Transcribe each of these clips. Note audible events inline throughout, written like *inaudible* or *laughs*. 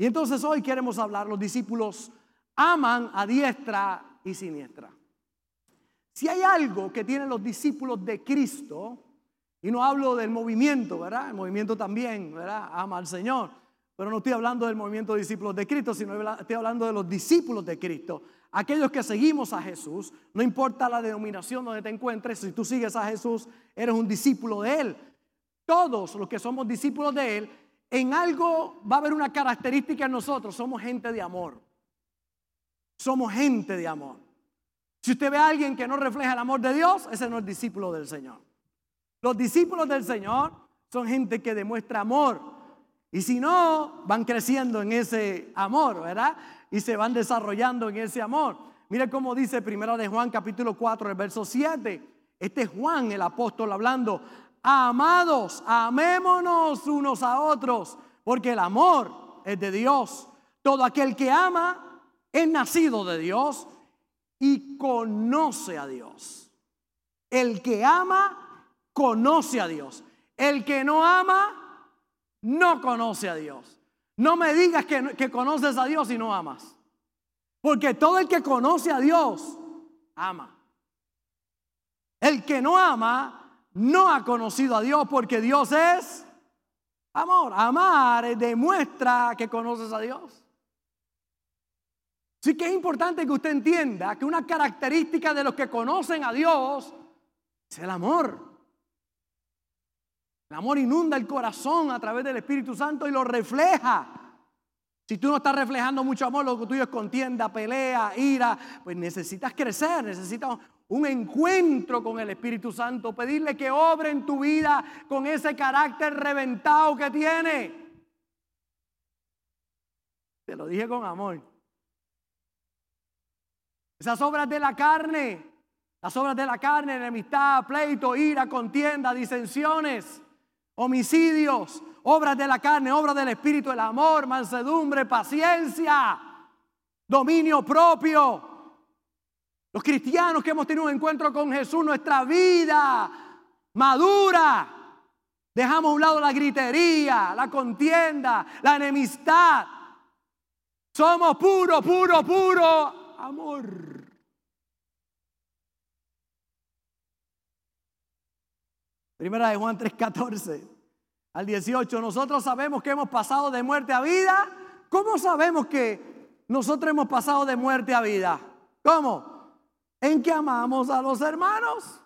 Y entonces hoy queremos hablar, los discípulos aman a diestra y siniestra. Si hay algo que tienen los discípulos de Cristo, y no hablo del movimiento, ¿verdad? El movimiento también, ¿verdad? Ama al Señor. Pero no estoy hablando del movimiento de discípulos de Cristo, sino estoy hablando de los discípulos de Cristo. Aquellos que seguimos a Jesús, no importa la denominación donde te encuentres, si tú sigues a Jesús, eres un discípulo de Él. Todos los que somos discípulos de Él, en algo va a haber una característica en nosotros, somos gente de amor. Somos gente de amor. Si usted ve a alguien que no refleja el amor de Dios, ese no es discípulo del Señor. Los discípulos del Señor son gente que demuestra amor. Y si no, van creciendo en ese amor, ¿verdad? Y se van desarrollando en ese amor. Mire cómo dice primero de Juan capítulo 4, el verso 7. Este es Juan el apóstol hablando. Amados, amémonos unos a otros, porque el amor es de Dios. Todo aquel que ama es nacido de Dios y conoce a Dios. El que ama conoce a Dios. El que no ama, no conoce a Dios. No me digas que, conoces a Dios y no amas. Porque todo el que conoce a Dios, ama. El que no ama, no ha conocido a Dios porque Dios es amor. Amar demuestra que conoces a Dios. Sí que es importante que usted entienda que una característica de los que conocen a Dios es el amor. El amor inunda el corazón a través del Espíritu Santo y lo refleja. Si tú no estás reflejando mucho amor, lo que tuyo es contienda, pelea, ira, pues necesitas crecer, necesitas un encuentro con el Espíritu Santo, pedirle que obre en tu vida con ese carácter reventado que tiene. Te lo dije con amor. Esas obras de la carne, las obras de la carne, enemistad, pleito, ira, contienda, disensiones homicidios, obras de la carne, obras del Espíritu, el amor, mansedumbre, paciencia, dominio propio. Los cristianos que hemos tenido un encuentro con Jesús, nuestra vida madura. Dejamos a un lado la gritería, la contienda, la enemistad. Somos puro, puro, puro amor. Primera de Juan 3:14 al 18. Nosotros sabemos que hemos pasado de muerte a vida. ¿Cómo sabemos que nosotros hemos pasado de muerte a vida? ¿Cómo? En que amamos a los hermanos.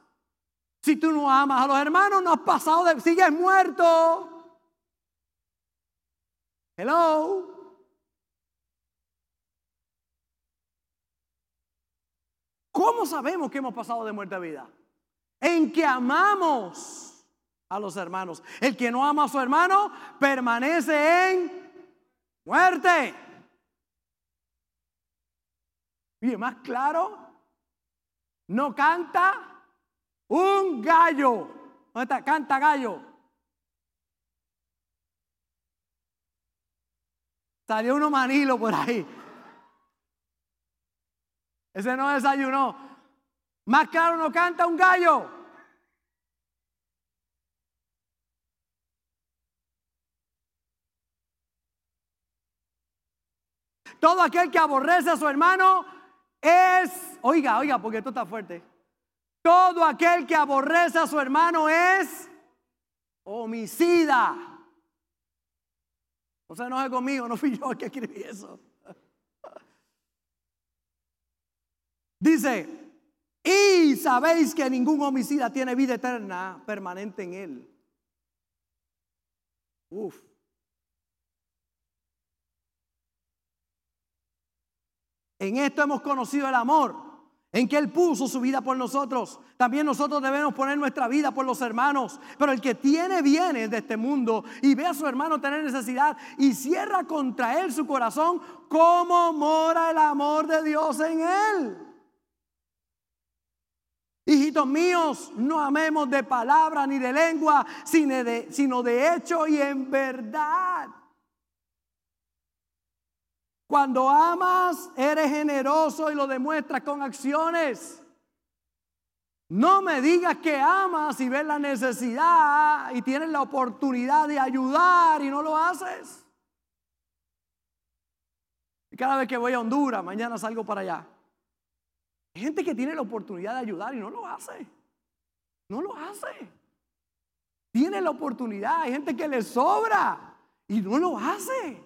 Si tú no amas a los hermanos, no has pasado de... Sigues muerto. Hello. ¿Cómo sabemos que hemos pasado de muerte a vida? En que amamos a los hermanos. El que no ama a su hermano permanece en muerte. Y más claro, no canta un gallo. ¿Dónde está? Canta gallo. Salió uno manilo por ahí. Ese no desayunó. Más claro no canta un gallo. Todo aquel que aborrece a su hermano es, oiga, oiga, porque esto está fuerte. Todo aquel que aborrece a su hermano es homicida. No se enoje conmigo, no fui yo el que escribí eso. Dice, y sabéis que ningún homicida tiene vida eterna permanente en él. Uf. En esto hemos conocido el amor, en que Él puso su vida por nosotros. También nosotros debemos poner nuestra vida por los hermanos. Pero el que tiene bienes de este mundo y ve a su hermano tener necesidad y cierra contra él su corazón, ¿cómo mora el amor de Dios en él? Hijitos míos, no amemos de palabra ni de lengua, sino de, sino de hecho y en verdad. Cuando amas, eres generoso y lo demuestras con acciones. No me digas que amas y ves la necesidad y tienes la oportunidad de ayudar y no lo haces. Y cada vez que voy a Honduras, mañana salgo para allá. Hay gente que tiene la oportunidad de ayudar y no lo hace. No lo hace. Tiene la oportunidad. Hay gente que le sobra y no lo hace.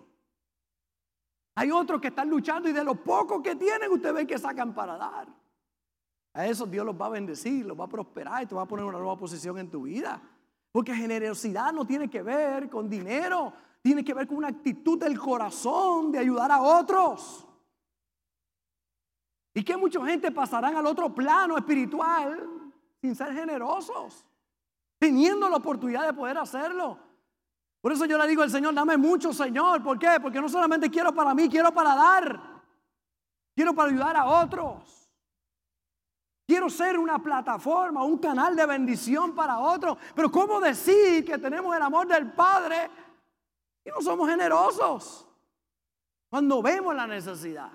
Hay otros que están luchando y de lo poco que tienen, usted ve que sacan para dar. A eso Dios los va a bendecir, los va a prosperar y te va a poner una nueva posición en tu vida. Porque generosidad no tiene que ver con dinero, tiene que ver con una actitud del corazón de ayudar a otros. Y que mucha gente pasarán al otro plano espiritual sin ser generosos, teniendo la oportunidad de poder hacerlo. Por eso yo le digo al Señor, dame mucho, Señor. ¿Por qué? Porque no solamente quiero para mí, quiero para dar. Quiero para ayudar a otros. Quiero ser una plataforma, un canal de bendición para otros. Pero ¿cómo decir que tenemos el amor del Padre y no somos generosos? Cuando vemos la necesidad.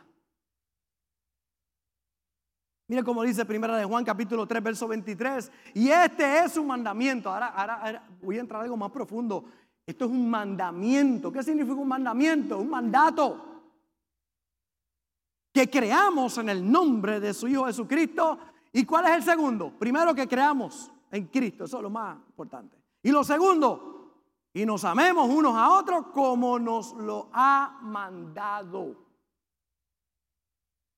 Mire cómo dice Primera de Juan capítulo 3 verso 23. Y este es un mandamiento. Ahora, ahora, voy a entrar algo más profundo. Esto es un mandamiento. ¿Qué significa un mandamiento? Un mandato. Que creamos en el nombre de su Hijo Jesucristo ¿Y cuál es el segundo? Primero que creamos en Cristo, eso es lo más importante. Y lo segundo, y nos amemos unos a otros como nos lo ha mandado.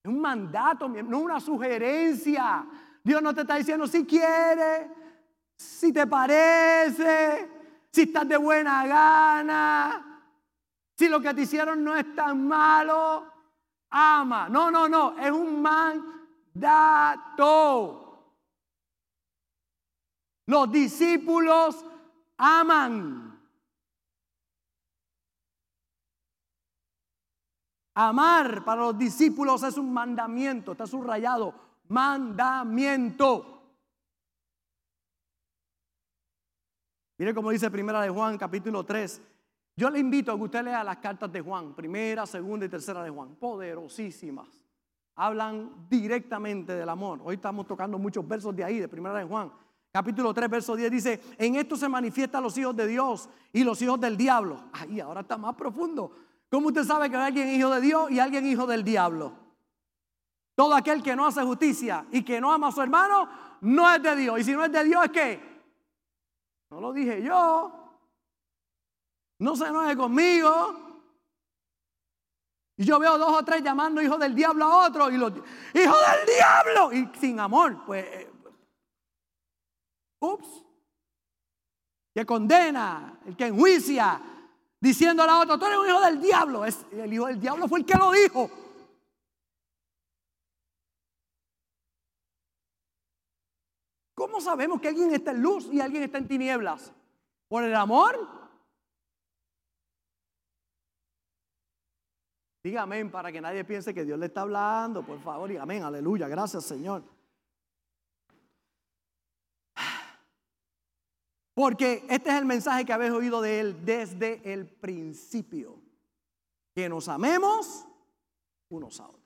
Es un mandato, no una sugerencia. Dios no te está diciendo si quiere, si te parece, si estás de buena gana, si lo que te hicieron no es tan malo. Ama. No, no, no, es un mandato dato. Los discípulos aman. Amar para los discípulos es un mandamiento, está subrayado, mandamiento. Mire cómo dice Primera de Juan, capítulo 3. Yo le invito a que usted lea las cartas de Juan, primera, segunda y tercera de Juan, poderosísimas hablan directamente del amor. Hoy estamos tocando muchos versos de ahí, de Primera de Juan. Capítulo 3, verso 10 dice, en esto se manifiestan los hijos de Dios y los hijos del diablo. Ahí ahora está más profundo. ¿Cómo usted sabe que hay alguien hijo de Dios y alguien hijo del diablo? Todo aquel que no hace justicia y que no ama a su hermano, no es de Dios. Y si no es de Dios, ¿es qué? No lo dije yo. No se enoje conmigo. Y yo veo dos o tres llamando hijo del diablo a otro y los hijo del diablo y sin amor, pues eh, ups. Que condena, el que enjuicia, diciéndole a otro, tú eres un hijo del diablo. Es, el hijo del diablo fue el que lo dijo. ¿Cómo sabemos que alguien está en luz y alguien está en tinieblas? ¿Por el amor? Diga amén para que nadie piense que Dios le está hablando, por favor. Y amén, aleluya, gracias Señor. Porque este es el mensaje que habéis oído de Él desde el principio. Que nos amemos unos a otros.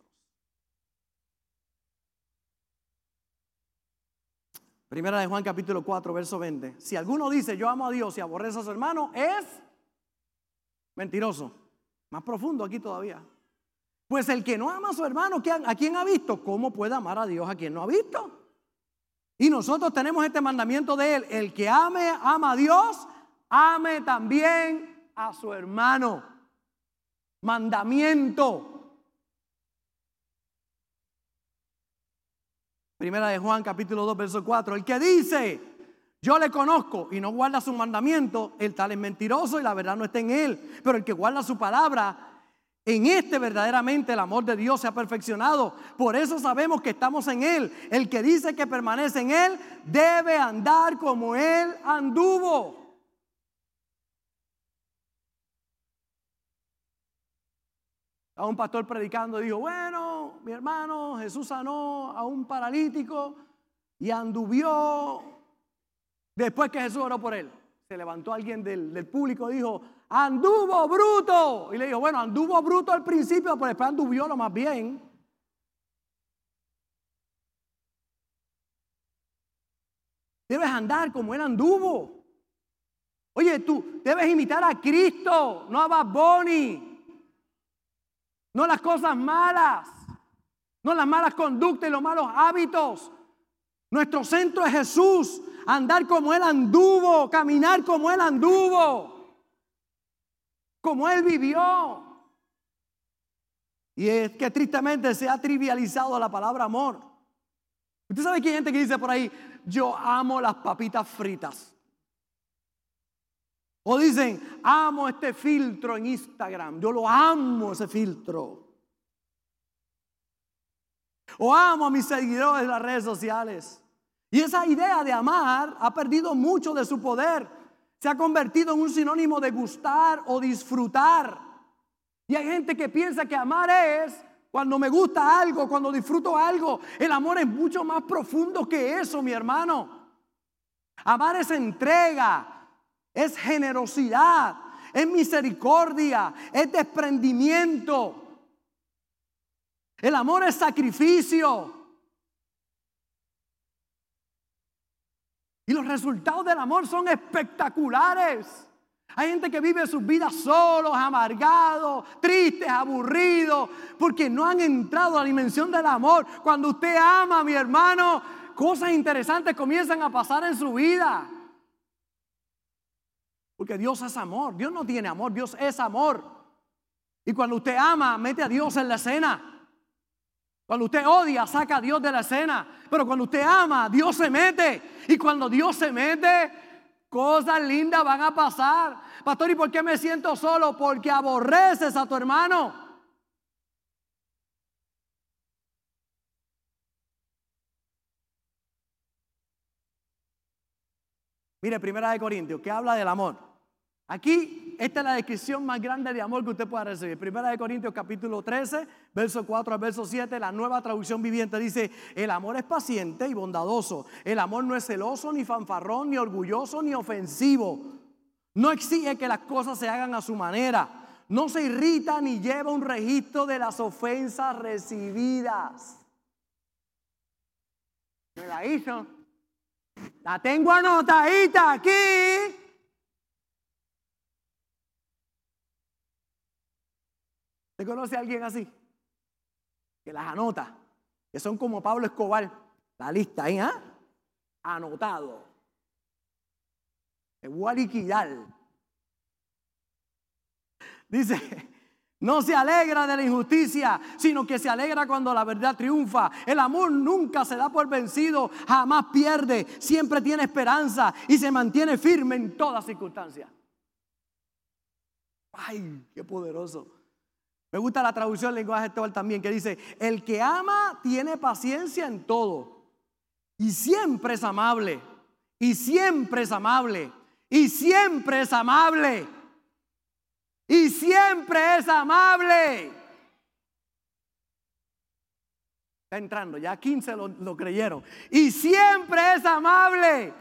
Primera de Juan capítulo 4, verso 20. Si alguno dice yo amo a Dios y aborrece a su hermano, es mentiroso. Más profundo aquí todavía. Pues el que no ama a su hermano, ¿a quién ha visto? ¿Cómo puede amar a Dios a quien no ha visto? Y nosotros tenemos este mandamiento de él. El que ame, ama a Dios, ame también a su hermano. Mandamiento. Primera de Juan capítulo 2, verso 4. El que dice, yo le conozco y no guarda su mandamiento, el tal es mentiroso y la verdad no está en él. Pero el que guarda su palabra, en este verdaderamente el amor de Dios se ha perfeccionado. Por eso sabemos que estamos en Él. El que dice que permanece en Él debe andar como Él anduvo. A un pastor predicando dijo, bueno, mi hermano, Jesús sanó a un paralítico y anduvió Después que Jesús oró por él, se levantó alguien del, público y dijo, anduvo bruto. Y le dijo, bueno, anduvo bruto al principio, pero después anduvió lo más bien. Debes andar como él anduvo. Oye, tú debes imitar a Cristo, no a Bad. No las cosas malas, no las malas conductas y los malos hábitos. Nuestro centro es Jesús, andar como Él anduvo, caminar como Él anduvo, como Él vivió. Y es que tristemente se ha trivializado la palabra amor. Usted sabe que hay gente que dice por ahí, yo amo las papitas fritas. O dicen, amo este filtro en Instagram. Yo lo amo ese filtro. O amo a mis seguidores en las redes sociales. Y esa idea de amar ha perdido mucho de su poder. Se ha convertido en un sinónimo de gustar o disfrutar. Y hay gente que piensa que amar es cuando me gusta algo, cuando disfruto algo. El amor es mucho más profundo que eso, mi hermano. Amar es entrega, es generosidad, es misericordia, es desprendimiento. El amor es sacrificio. Y los resultados del amor son espectaculares. Hay gente que vive sus vidas solos, amargados, tristes, aburridos, porque no han entrado a la dimensión del amor. Cuando usted ama, mi hermano, cosas interesantes comienzan a pasar en su vida. Porque Dios es amor. Dios no tiene amor, Dios es amor. Y cuando usted ama, mete a Dios en la escena. Cuando usted odia, saca a Dios de la escena. Pero cuando usted ama, Dios se mete. Y cuando Dios se mete, cosas lindas van a pasar. Pastor, ¿y por qué me siento solo? Porque aborreces a tu hermano. Mire, primera de Corintios, que habla del amor. Aquí, esta es la descripción más grande de amor que usted pueda recibir. Primera de Corintios capítulo 13, verso 4 al verso 7, la nueva traducción viviente dice, el amor es paciente y bondadoso. El amor no es celoso, ni fanfarrón, ni orgulloso, ni ofensivo. No exige que las cosas se hagan a su manera. No se irrita ni lleva un registro de las ofensas recibidas. Me la hizo. La tengo anotadita aquí. ¿Usted conoce a alguien así? Que las anota. Que son como Pablo Escobar. La lista ahí, ¿ah? Anotado. Te voy a. Dice, no se alegra de la injusticia, sino que se alegra cuando la verdad triunfa. El amor nunca se da por vencido, jamás pierde, siempre tiene esperanza y se mantiene firme en todas circunstancias. Ay, qué poderoso. Me gusta la traducción del lenguaje actual también, que dice, el que ama tiene paciencia en todo. Y siempre es amable. Y siempre es amable. Y siempre es amable. Y siempre es amable. Está entrando, ya 15 lo, lo creyeron. Y siempre es amable.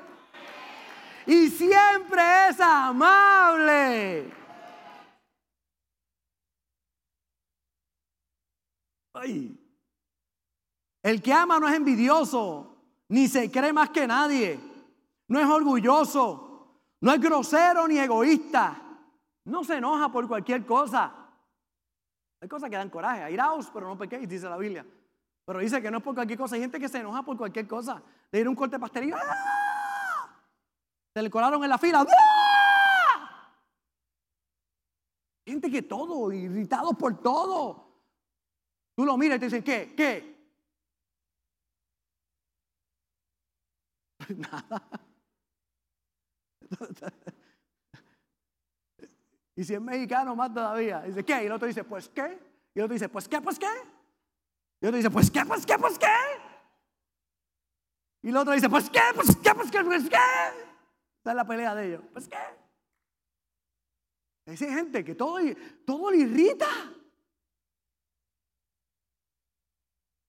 Y siempre es amable. El que ama no es envidioso, ni se cree más que nadie, no es orgulloso, no es grosero ni egoísta, no se enoja por cualquier cosa. Hay cosas que dan coraje, airaos, pero no pequéis, dice la Biblia. Pero dice que no es por cualquier cosa. Hay gente que se enoja por cualquier cosa. De ir a un corte pastelillo. ¡ah! Se le colaron en la fila. ¡ah! Gente que todo, irritado por todo. Tú lo miras y te dicen, ¿qué? ¿Qué? *laughs* Nada. *laughs* Y si es mexicano, más todavía. Dice, ¿qué? Y el otro dice, pues qué. Y el otro dice, pues qué, pues qué. Y el otro dice, pues qué, pues qué, pues qué. Y el otro dice, pues qué, pues qué, pues qué, pues qué. Esa es la pelea de ellos. Pues qué. Hay gente que todo, todo le irrita.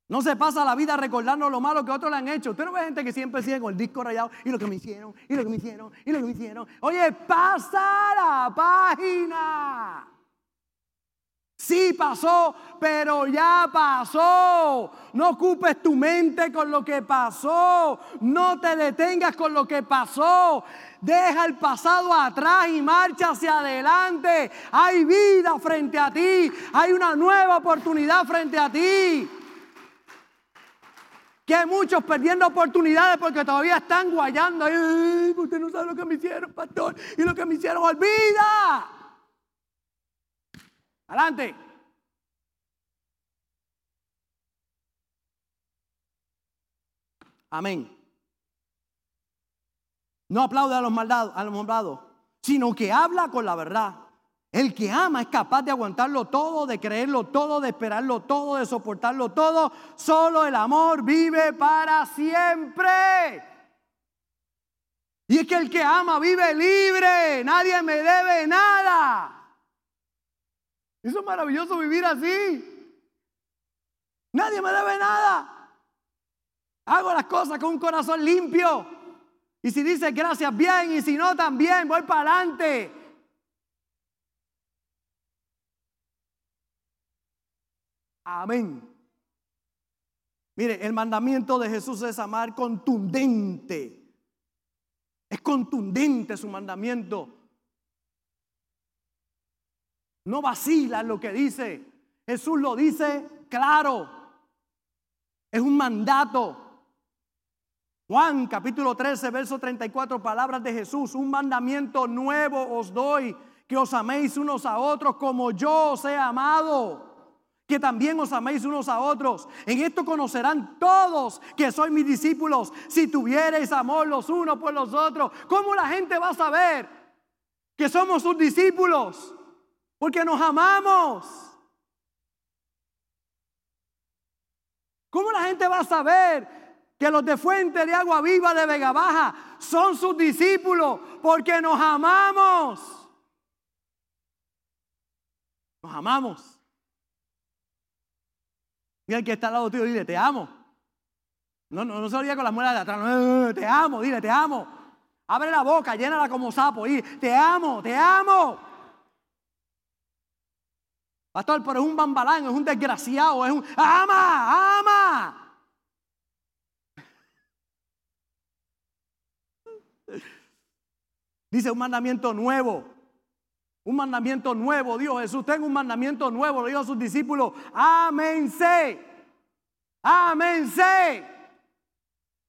No se pasa la vida recordando lo malo que otros le han hecho. Usted no ve gente que siempre sigue con el disco rayado y lo que me hicieron, y lo que me hicieron, y lo que me hicieron. Oye, pasa la página. Sí pasó, pero ya pasó. No ocupes tu mente con lo que pasó. No te detengas con lo que pasó. Deja el pasado atrás y marcha hacia adelante. Hay vida frente a ti. Hay una nueva oportunidad frente a ti. Que hay muchos perdiendo oportunidades porque todavía están guayando. Ay, usted no sabe lo que me hicieron, pastor. Y lo que me hicieron, olvida. Adelante. Amén. No aplaude a los maldados, a los malvados, sino que habla con la verdad. El que ama es capaz de aguantarlo todo, de creerlo todo, de esperarlo todo, de soportarlo todo. Solo el amor vive para siempre. Y es que el que ama vive libre. Nadie me debe nada. Eso es maravilloso vivir así. Nadie me debe nada. Hago las cosas con un corazón limpio. Y si dice gracias, bien. Y si no, también voy para adelante. Amén. Mire, el mandamiento de Jesús es amar contundente. Es contundente su mandamiento. No vacila lo que dice. Jesús lo dice claro. Es un mandato. Juan capítulo 13, verso 34, palabras de Jesús. Un mandamiento nuevo os doy, que os améis unos a otros como yo os he amado. Que también os améis unos a otros. En esto conocerán todos que sois mis discípulos. Si tuviereis amor los unos por los otros. ¿Cómo la gente va a saber que somos sus discípulos? Porque nos amamos. ¿Cómo la gente va a saber que los de Fuente de Agua Viva de Vega Baja son sus discípulos? Porque nos amamos. Nos amamos. Mira el que está al lado tuyo, dile, te amo. No, no, no se diga con las muelas de atrás. No, te amo, dile, te amo. Abre la boca, llénala como sapo. Y te amo, te amo. Pastor, pero es un bambalán, es un desgraciado, es un... ¡Ama! ¡Ama! *laughs* Dice un mandamiento nuevo. Un mandamiento nuevo, Dios Jesús. Tengo un mandamiento nuevo, lo dijo a sus discípulos. Amense. Amense.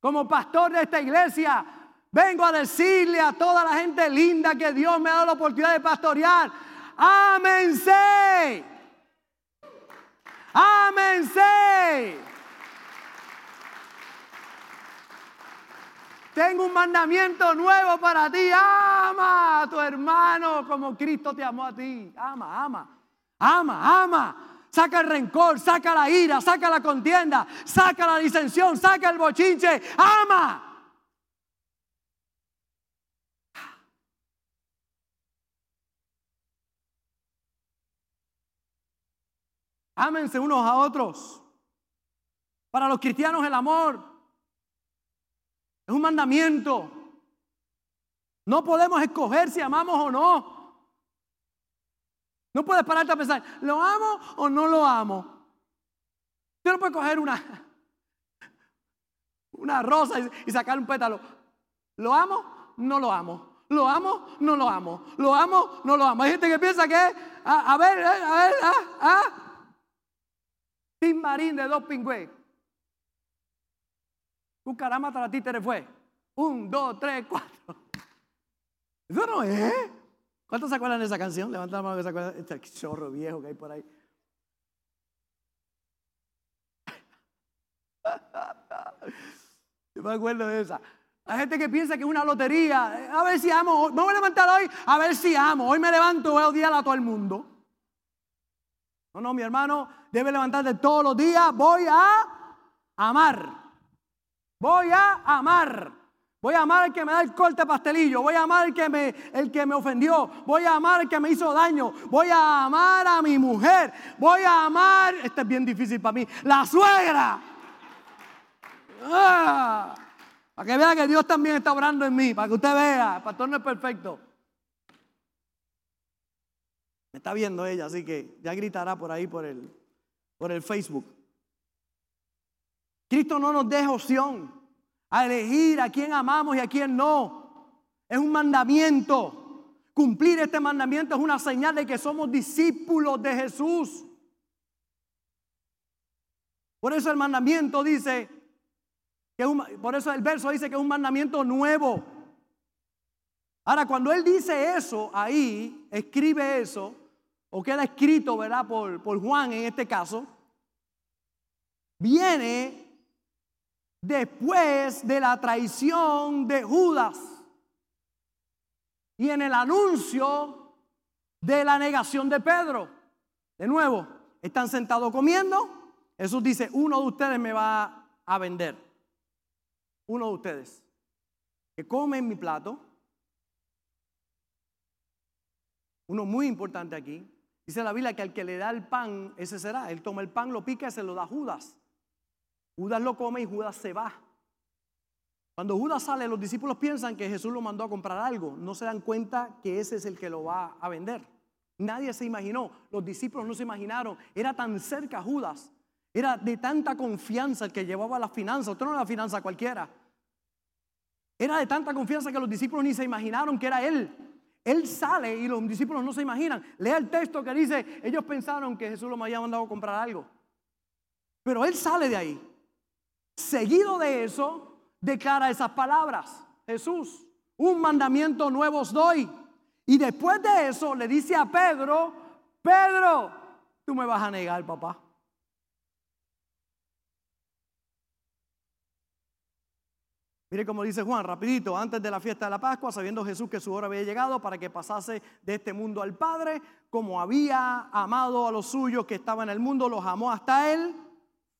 Como pastor de esta iglesia, vengo a decirle a toda la gente linda que Dios me ha dado la oportunidad de pastorear. Amense. Amense. Tengo un mandamiento nuevo para ti. Ama a tu hermano como Cristo te amó a ti. Ama, ama. Ama, ama. Saca el rencor, saca la ira, saca la contienda, saca la disensión, saca el bochinche. Ama. Ámense unos a otros. Para los cristianos el amor es un mandamiento. No podemos escoger si amamos o no. No puedes pararte a pensar, ¿lo amo o no lo amo? Usted no puede coger una, una rosa y, sacar un pétalo. ¿Lo amo? No lo amo. ¿Lo amo? No lo amo. ¿Lo amo? No lo amo. Hay gente que piensa que, a, a ver, a ver, ah, ah, Tim Marín de dos pingües. Un caramba la títere fue. Un, dos, tres, cuatro. Eso no es. ¿Cuántos se acuerdan de esa canción? Levanta la mano que se acuerdan. Este chorro viejo que hay por ahí. Yo me acuerdo de esa. Hay gente que piensa que es una lotería. A ver si amo. Voy a levantar hoy a ver si amo. Hoy me levanto, voy a odiar a todo el mundo. No, no, mi hermano debe levantarte todos los días. Voy a amar. Voy a amar. Voy a amar al que me da el corte pastelillo. Voy a amar al que me, el que me ofendió. Voy a amar al que me hizo daño. Voy a amar a mi mujer. Voy a amar. Este es bien difícil para mí. La suegra. Ah, para que vea que Dios también está obrando en mí. Para que usted vea. El pastor no es perfecto. Me está viendo ella, así que ya gritará por ahí por el, por el Facebook. Cristo no nos deja opción a elegir a quién amamos y a quién no. Es un mandamiento. Cumplir este mandamiento es una señal de que somos discípulos de Jesús. Por eso el mandamiento dice, que por eso el verso dice que es un mandamiento nuevo. Ahora, cuando él dice eso ahí, escribe eso, o queda escrito, ¿verdad? Por, por Juan en este caso, viene después de la traición de Judas y en el anuncio de la negación de Pedro. De nuevo, están sentados comiendo. Jesús dice, uno de ustedes me va a vender. Uno de ustedes que come en mi plato. Uno muy importante aquí. Dice la Biblia que al que le da el pan, ese será. Él toma el pan, lo pica y se lo da a Judas. Judas lo come y Judas se va. Cuando Judas sale, los discípulos piensan que Jesús lo mandó a comprar algo. No se dan cuenta que ese es el que lo va a vender. Nadie se imaginó, los discípulos no se imaginaron. Era tan cerca Judas, era de tanta confianza el que llevaba las finanzas. Usted no era la finanza cualquiera. Era de tanta confianza que los discípulos ni se imaginaron que era él. Él sale y los discípulos no se imaginan. Lea el texto que dice, ellos pensaron que Jesús lo había mandado a comprar algo. Pero él sale de ahí. Seguido de eso, declara esas palabras. Jesús, un mandamiento nuevo os doy. Y después de eso le dice a Pedro, Pedro, tú me vas a negar, papá. Mire cómo dice Juan, rapidito, antes de la fiesta de la Pascua, sabiendo Jesús que su hora había llegado para que pasase de este mundo al Padre, como había amado a los suyos que estaban en el mundo, los amó hasta el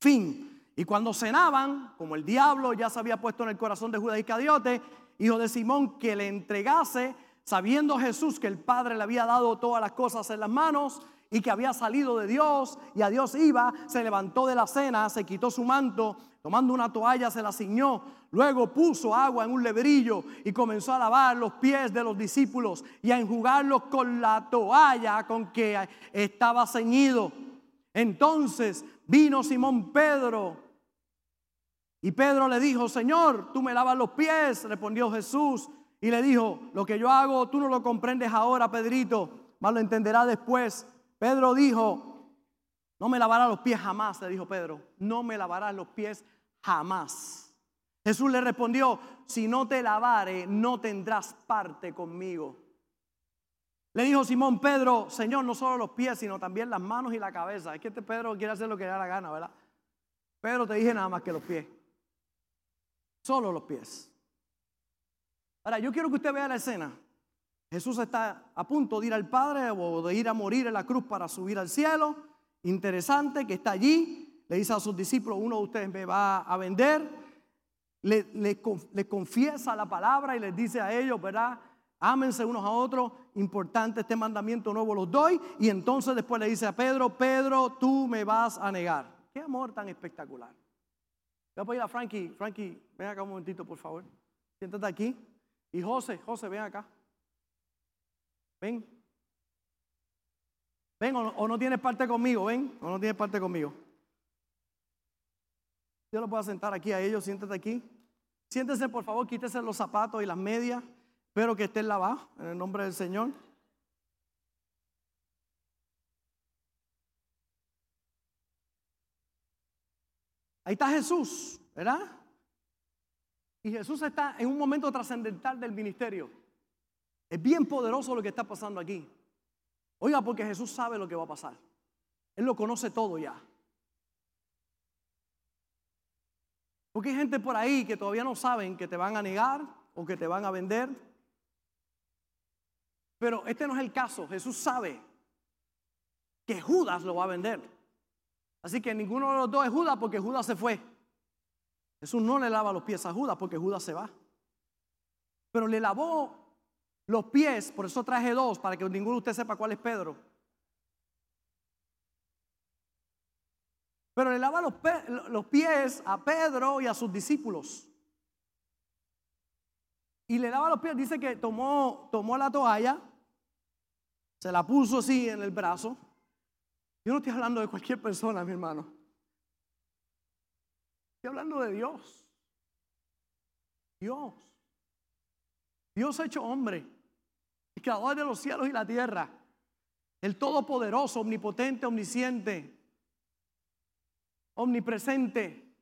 fin. Y cuando cenaban, como el diablo ya se había puesto en el corazón de Judas Iscariote, hijo de Simón, que le entregase, sabiendo Jesús que el Padre le había dado todas las cosas en las manos y que había salido de Dios y a Dios iba, se levantó de la cena, se quitó su manto, tomando una toalla se la ciñó, luego puso agua en un lebrillo y comenzó a lavar los pies de los discípulos y a enjugarlos con la toalla con que estaba ceñido. Entonces vino Simón Pedro y Pedro le dijo, Señor, tú me lavas los pies, respondió Jesús. Y le dijo, lo que yo hago, tú no lo comprendes ahora, Pedrito, más lo entenderá después. Pedro dijo, no me lavarás los pies jamás, le dijo Pedro, no me lavarás los pies jamás. Jesús le respondió, si no te lavare, no tendrás parte conmigo. Le dijo Simón Pedro, Señor, no solo los pies, sino también las manos y la cabeza. Es que este Pedro quiere hacer lo que le da la gana, ¿verdad? Pedro te dije nada más que los pies. Solo los pies. Ahora, yo quiero que usted vea la escena. Jesús está a punto de ir al Padre o de ir a morir en la cruz para subir al cielo. Interesante que está allí. Le dice a sus discípulos, uno de ustedes me va a vender. Le, confiesa la palabra y les dice a ellos, ¿verdad? Ámense unos a otros. Importante este mandamiento nuevo los doy. Y entonces después le dice a Pedro, Pedro, tú me vas a negar. Qué amor tan espectacular. Voy a pedir a Frankie, Frankie, ven acá un momentito, por favor. Siéntate aquí. Y José, José, ven acá. Ven. Ven o no, tienes parte conmigo, ven, o no tienes parte conmigo. Yo lo puedo sentar aquí a ellos, siéntate aquí. Siéntese, por favor, quítese los zapatos y las medias. Espero que estén lavados en el nombre del Señor. Ahí está Jesús, ¿verdad? Y Jesús está en un momento trascendental del ministerio. Es bien poderoso lo que está pasando aquí. Oiga, porque Jesús sabe lo que va a pasar. Él lo conoce todo ya. Porque hay gente por ahí que todavía no saben que te van a negar o que te van a vender. Pero este no es el caso. Jesús sabe que Judas lo va a vender. Así que ninguno de los dos es Judas porque Judas se fue. Jesús no le lava los pies a Judas porque Judas se va. Pero le lavó los pies, por eso traje dos, para que ninguno de ustedes sepa cuál es Pedro. Pero le lava los, los pies a Pedro y a sus discípulos. Y le lava los pies, dice que tomó, tomó la toalla Se la puso así en el brazo. Yo no estoy hablando de cualquier persona, mi hermano. Estoy hablando de Dios. Dios. Dios hecho hombre. El creador de los cielos y la tierra. El todopoderoso, omnipotente, omnisciente. Omnipresente.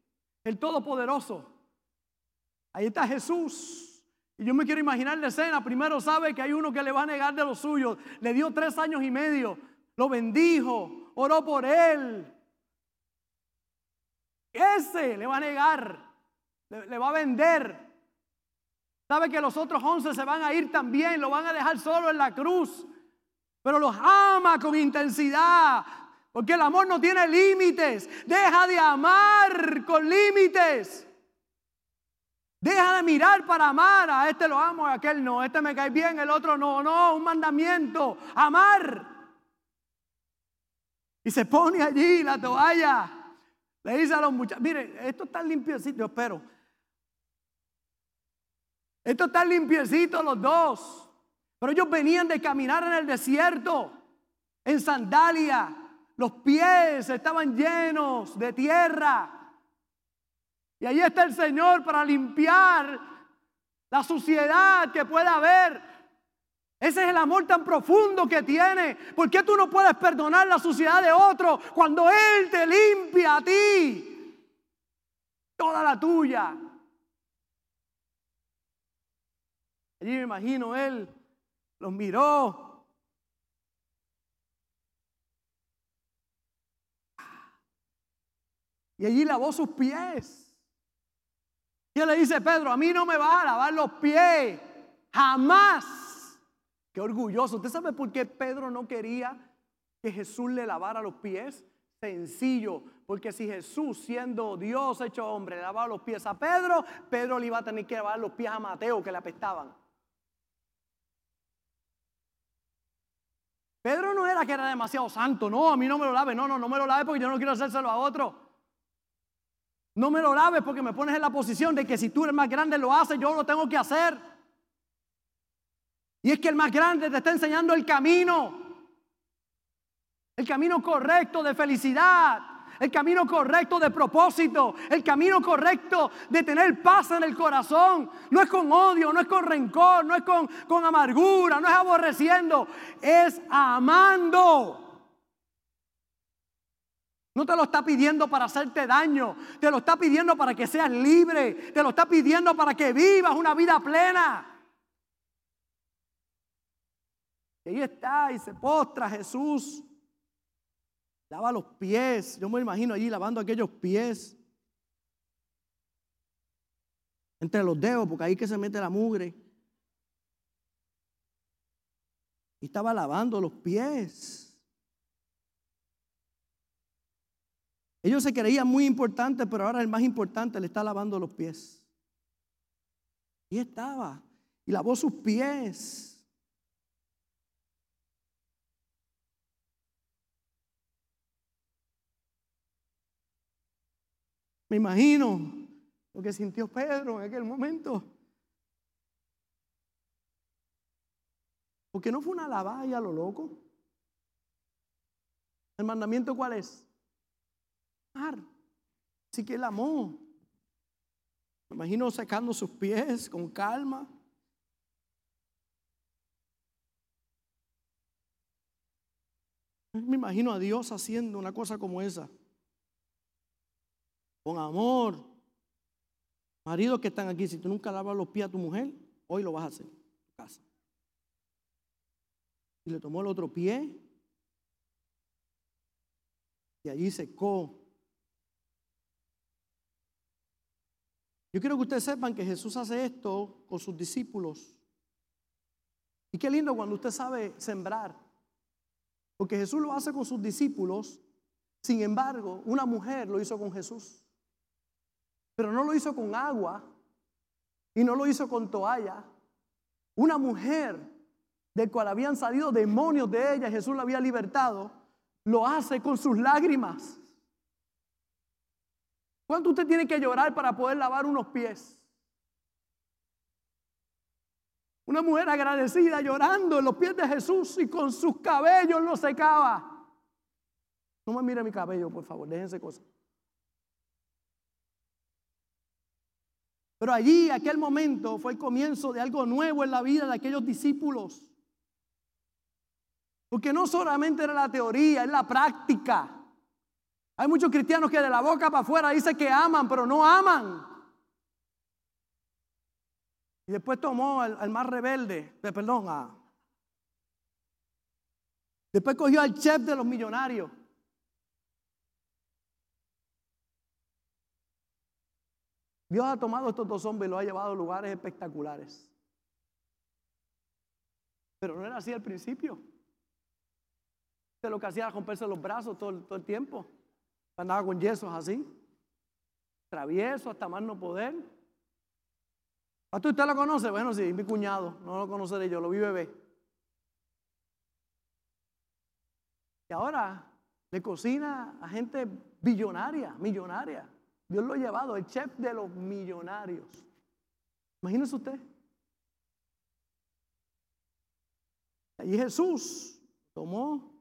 El todopoderoso. Ahí está Jesús. Y yo me quiero imaginar la escena. Primero sabe que hay uno que le va a negar de los suyos. Le dio tres años y medio. Lo bendijo. Oró por él. Ese le va a negar. Le, va a vender. Sabe que los otros once se van a ir también. Lo van a dejar solo en la cruz. Pero los ama con intensidad. Porque el amor no tiene límites. Deja de amar con límites. Deja de mirar para amar. A este lo amo, a aquel no. Este me cae bien, el otro no. No, un mandamiento. Amar. Y se pone allí la toalla. Le dice a los muchachos, mire, esto está limpiecito, yo espero. Esto está limpiecito los dos. Pero ellos venían de caminar en el desierto, en sandalia. Los pies estaban llenos de tierra. Y ahí está el Señor para limpiar la suciedad que pueda haber. Ese es el amor tan profundo que tiene. ¿Por qué tú no puedes perdonar la suciedad de otro cuando Él te limpia a ti? Toda la tuya. Allí me imagino Él los miró. Y allí lavó sus pies. Y le dice, Pedro, a mí no me vas a lavar los pies. Jamás. Orgulloso. ¿Usted sabe por qué Pedro no quería que Jesús le lavara los pies? Sencillo, porque si Jesús, siendo Dios hecho hombre, lavaba los pies a Pedro, Pedro le iba a tener que lavar los pies a Mateo, que le apestaban. Pedro no era que era demasiado santo, no, a mí no me lo lave, no, no, no me lo lave porque yo no quiero hacérselo a otro. No me lo laves porque me pones en la posición de que si tú eres más grande lo haces, yo lo tengo que hacer. Y es que el más grande te está enseñando el camino. El camino correcto de felicidad. El camino correcto de propósito. El camino correcto de tener paz en el corazón. No es con odio, no es con rencor, no es con, con amargura, no es aborreciendo. Es amando. No te lo está pidiendo para hacerte daño, te lo está pidiendo para que seas libre, te lo está pidiendo para que vivas una vida plena. Ahí está y se postra Jesús. Lava los pies. Yo me imagino allí lavando aquellos pies. Entre los dedos, porque ahí que se mete la mugre. Y estaba lavando los pies. Ellos se creían muy importantes, pero ahora el más importante le está lavando los pies. Y estaba, y lavó sus pies. Me imagino lo que sintió Pedro en aquel momento. Porque no fue una lavalla a lo loco. ¿El mandamiento cuál es? Así que él amó. Me imagino sacando sus pies con calma. Me imagino a Dios haciendo una cosa como esa. Con amor. Maridos que están aquí, si tú nunca lavas los pies a tu mujer, hoy lo vas a hacer en casa. Y le tomó el otro pie. Y allí secó Yo quiero que ustedes sepan que Jesús hace esto con sus discípulos. Y qué lindo cuando usted sabe sembrar. Porque Jesús lo hace con sus discípulos. Sin embargo, una mujer lo hizo con Jesús. Pero no lo hizo con agua y no lo hizo con toalla. Una mujer del cual habían salido demonios de ella, Jesús la había libertado, lo hace con sus lágrimas. ¿Cuánto usted tiene que llorar para poder lavar unos pies? Una mujer agradecida llorando en los pies de Jesús y con sus cabellos lo secaba. No me mire mi cabello, por favor, déjense cosas. Pero allí, aquel momento, fue el comienzo de algo nuevo en la vida de aquellos discípulos. Porque no solamente era la teoría, es la práctica. Hay muchos cristianos que de la boca para afuera dicen que aman, pero no aman. Y después tomó al, más rebelde, perdón, a, después cogió al chef de los millonarios. Dios ha tomado estos dos hombres y los ha llevado a lugares espectaculares. Pero no era así al principio. De lo que hacía era romperse los brazos todo, todo el tiempo. Andaba con yesos así. Travieso hasta más no poder. ¿Usted lo conoce? Bueno, sí, mi cuñado. No lo conoceré yo, lo vi bebé. Y ahora le cocina a gente billonaria, millonaria. Dios lo ha llevado, el chef de los millonarios. Imagínese usted. Y Jesús tomó,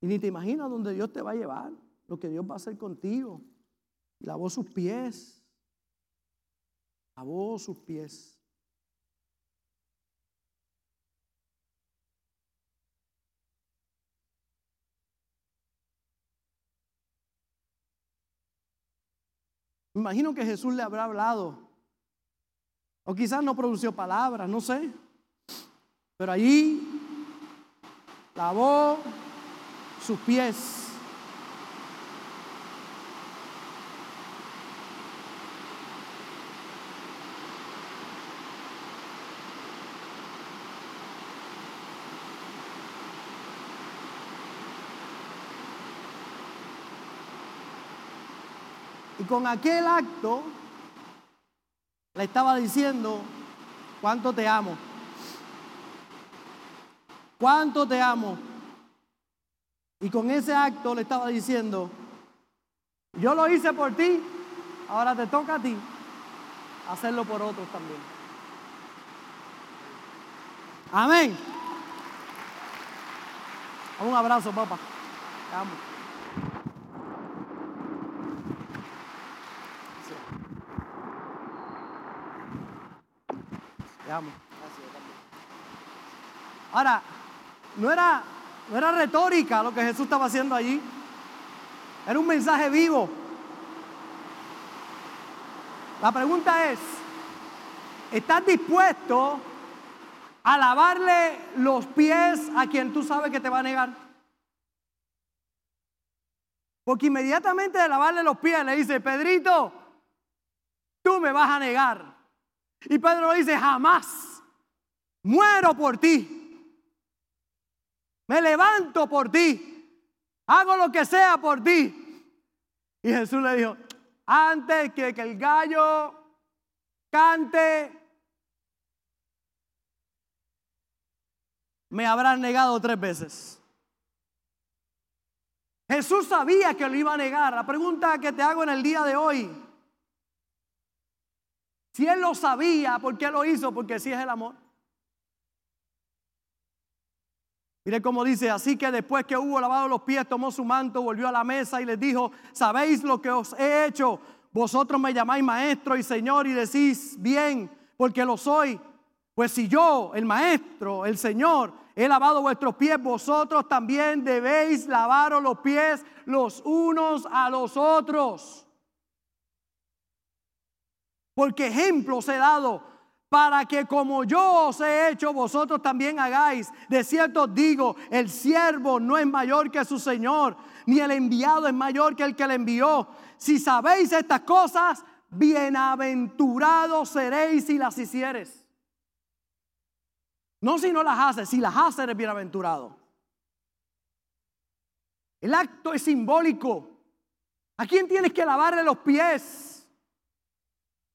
y ni te imaginas dónde Dios te va a llevar, lo que Dios va a hacer contigo. Lavó sus pies, lavó sus pies. Imagino que Jesús le habrá hablado. O quizás no pronunció palabras, no sé. Pero allí lavó sus pies. Y con aquel acto le estaba diciendo, ¿cuánto te amo? ¿Cuánto te amo? Y con ese acto le estaba diciendo, yo lo hice por ti, ahora te toca a ti hacerlo por otros también. Amén. Un abrazo, papá. Te amo. Ahora, no era, no era retórica lo que Jesús estaba haciendo allí. Era un mensaje vivo. La pregunta es, ¿estás dispuesto a lavarle los pies a quien tú sabes que te va a negar? Porque inmediatamente de lavarle los pies le dice, Pedrito, tú me vas a negar. Y Pedro dice, jamás, muero por ti. Me levanto por ti. Hago lo que sea por ti. Y Jesús le dijo, antes que, que el gallo cante, me habrán negado tres veces. Jesús sabía que lo iba a negar. La pregunta que te hago en el día de hoy, si él lo sabía, ¿por qué lo hizo? Porque sí es el amor. Mire cómo dice, así que después que hubo lavado los pies, tomó su manto, volvió a la mesa y les dijo, ¿sabéis lo que os he hecho? Vosotros me llamáis maestro y señor y decís, bien, porque lo soy. Pues si yo, el maestro, el señor, he lavado vuestros pies, vosotros también debéis lavaros los pies los unos a los otros porque ejemplos he dado para que como yo os he hecho, vosotros también hagáis. De cierto os digo, el siervo no es mayor que su Señor, ni el enviado es mayor que el que le envió. Si sabéis estas cosas, bienaventurados seréis si las hicieres. No si no las haces, si las haces eres bienaventurado. El acto es simbólico. ¿A quién tienes que lavarle los pies?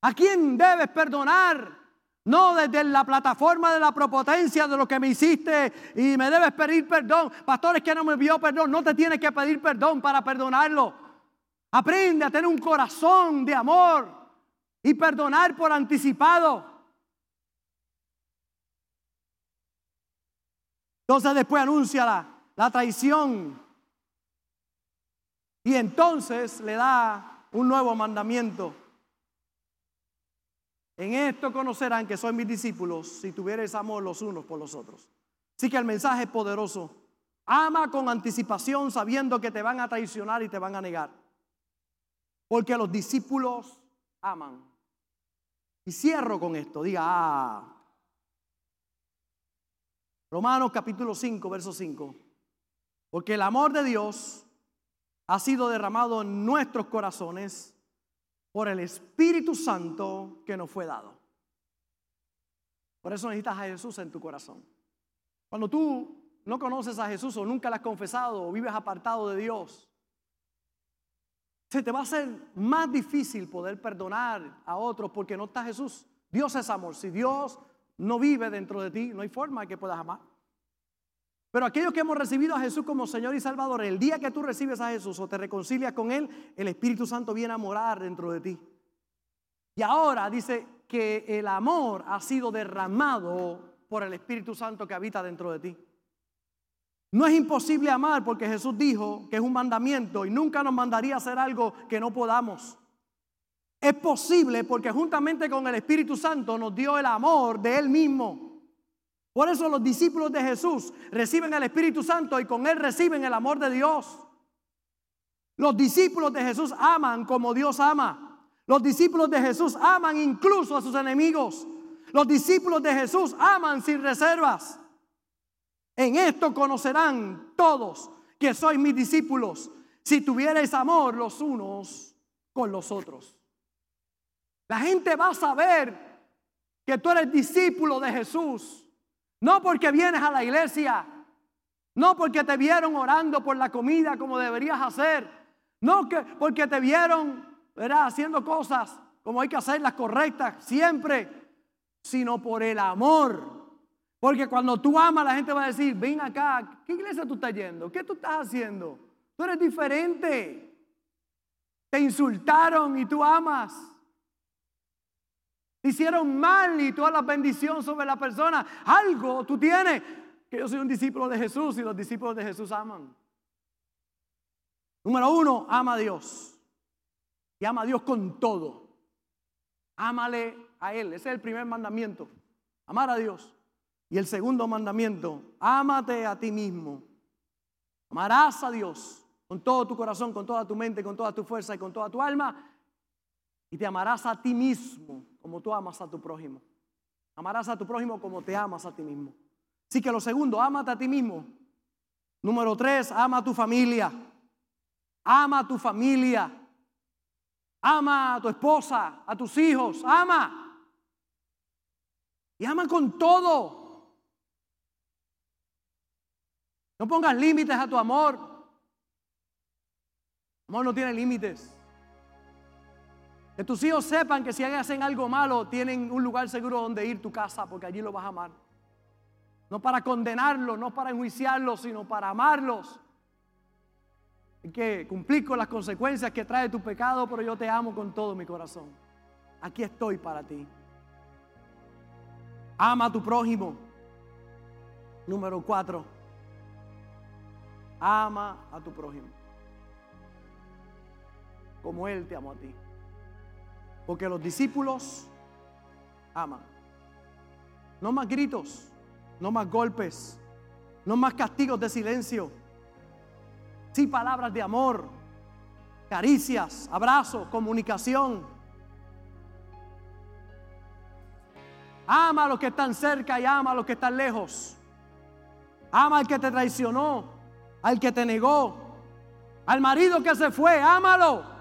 ¿A quién debes perdonar? No desde la plataforma de la propotencia de lo que me hiciste y me debes pedir perdón. Pastores que no me envió perdón, no te tienes que pedir perdón para perdonarlo. Aprende a tener un corazón de amor y perdonar por anticipado. Entonces después anuncia la, la traición. Y entonces le da un nuevo mandamiento. En esto conocerán que soy mis discípulos si tuvieres amor los unos por los otros. Así que el mensaje es poderoso. Ama con anticipación sabiendo que te van a traicionar y te van a negar. Porque los discípulos aman. Y cierro con esto. Diga, ah. Romanos capítulo 5, verso 5. Porque el amor de Dios ha sido derramado en nuestros corazones por el Espíritu Santo que nos fue dado. Por eso necesitas a Jesús en tu corazón. Cuando tú no conoces a Jesús o nunca le has confesado o vives apartado de Dios, se te va a hacer más difícil poder perdonar a otros porque no está Jesús. Dios es amor. Si Dios no vive dentro de ti, no hay forma que puedas amar. Pero aquellos que hemos recibido a Jesús como Señor y Salvador, el día que tú recibes a Jesús o te reconcilias con Él, el Espíritu Santo viene a morar dentro de ti. Y ahora dice que el amor ha sido derramado por el Espíritu Santo que habita dentro de ti. No es imposible amar porque Jesús dijo que es un mandamiento y nunca nos mandaría hacer algo que no podamos. Es posible porque juntamente con el Espíritu Santo nos dio el amor de Él mismo. Por eso los discípulos de Jesús reciben el Espíritu Santo y con Él reciben el amor de Dios. Los discípulos de Jesús aman como Dios ama. Los discípulos de Jesús aman incluso a sus enemigos. Los discípulos de Jesús aman sin reservas. En esto conocerán todos que sois mis discípulos, si tuvierais amor los unos con los otros. La gente va a saber que tú eres discípulo de Jesús, no porque vienes a la iglesia, no porque te vieron orando por la comida como deberías hacer, no que porque te vieron haciendo cosas como hay que hacerlas correctas siempre, sino por el amor porque cuando tú amas, la gente va a decir, ven acá, ¿qué iglesia tú estás yendo? ¿Qué tú estás haciendo? Tú eres diferente. Te insultaron y tú amas. Hicieron mal y toda la bendición sobre la persona. Algo tú tienes. Que yo soy un discípulo de Jesús y los discípulos de Jesús aman. Número uno, ama a Dios. Y ama a Dios con todo. Ámale a Él. Ese es el primer mandamiento. Amar a Dios. Y el segundo mandamiento, ámate a ti mismo. Amarás a Dios con todo tu corazón, con toda tu mente, con toda tu fuerza y con toda tu alma. Y te amarás a ti mismo como tú amas a tu prójimo. Amarás a tu prójimo como te amas a ti mismo. Así que lo segundo, ámate a ti mismo. Número tres, ama a tu familia. Ama a tu familia. Ama a tu esposa, a tus hijos. Ama. Y ama con todo. No pongas límites a tu amor. Amor no tiene límites. Que tus hijos sepan que si hacen algo malo, tienen un lugar seguro donde ir, tu casa, porque allí lo vas a amar. No para condenarlos, no para enjuiciarlos, sino para amarlos. Hay que cumplir con las consecuencias que trae tu pecado, pero yo te amo con todo mi corazón. Aquí estoy para ti. Ama a tu prójimo. Número cuatro. Ama a tu prójimo. Como Él te amó a ti. Porque los discípulos aman. No más gritos, no más golpes, no más castigos de silencio. Sí palabras de amor, caricias, abrazos, comunicación. Ama a los que están cerca y ama a los que están lejos. Ama al que te traicionó al que te negó, al marido que se fue, ámalo.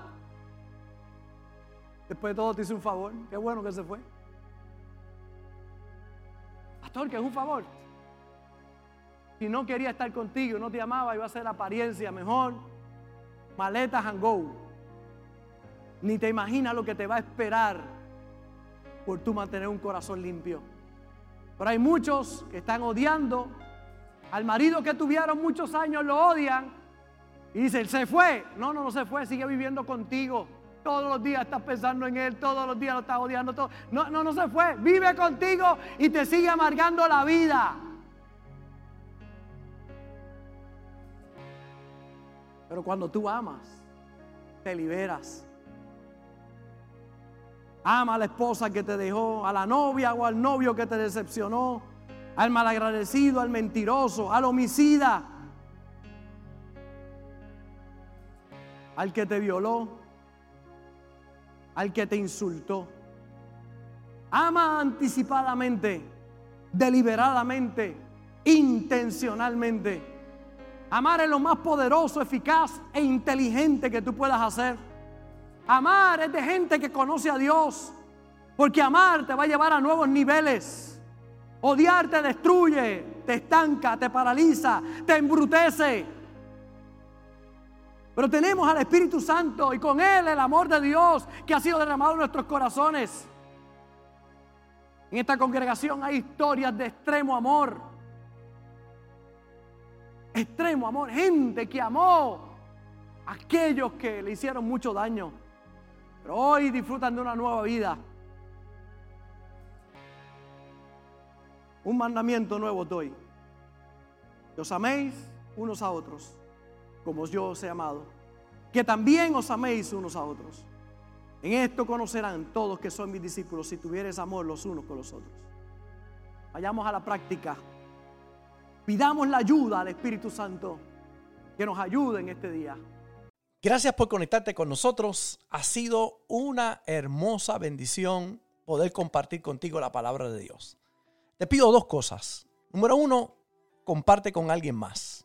Después de todo te hice un favor, qué bueno que se fue. Pastor, que es un favor. Si no quería estar contigo, no te amaba, iba a ser apariencia mejor. Maletas and go. Ni te imaginas lo que te va a esperar por tú mantener un corazón limpio. Pero hay muchos que están odiando al marido que tuvieron muchos años lo odian. Y dicen, se fue. No, no, no se fue, sigue viviendo contigo. Todos los días estás pensando en Él, todos los días lo estás odiando. No, no, no se fue. Vive contigo y te sigue amargando la vida. Pero cuando tú amas, te liberas. Ama a la esposa que te dejó, a la novia o al novio que te decepcionó, al malagradecido, al mentiroso, al homicida, al que te violó al que te insultó. Ama anticipadamente, deliberadamente, intencionalmente. Amar es lo más poderoso, eficaz e inteligente que tú puedas hacer. Amar es de gente que conoce a Dios, porque amar te va a llevar a nuevos niveles. Odiar te destruye, te estanca, te paraliza, te embrutece. Pero tenemos al Espíritu Santo y con Él el amor de Dios que ha sido derramado en nuestros corazones. En esta congregación hay historias de extremo amor. Extremo amor. Gente que amó a aquellos que le hicieron mucho daño. Pero hoy disfrutan de una nueva vida. Un mandamiento nuevo doy. Que os améis unos a otros como yo os he amado. Que también os améis unos a otros. En esto conocerán todos que son mis discípulos si tuvieres amor los unos con los otros. Vayamos a la práctica. Pidamos la ayuda al Espíritu Santo que nos ayude en este día. Gracias por conectarte con nosotros. Ha sido una hermosa bendición poder compartir contigo la palabra de Dios. Te pido dos cosas. Número uno, comparte con alguien más.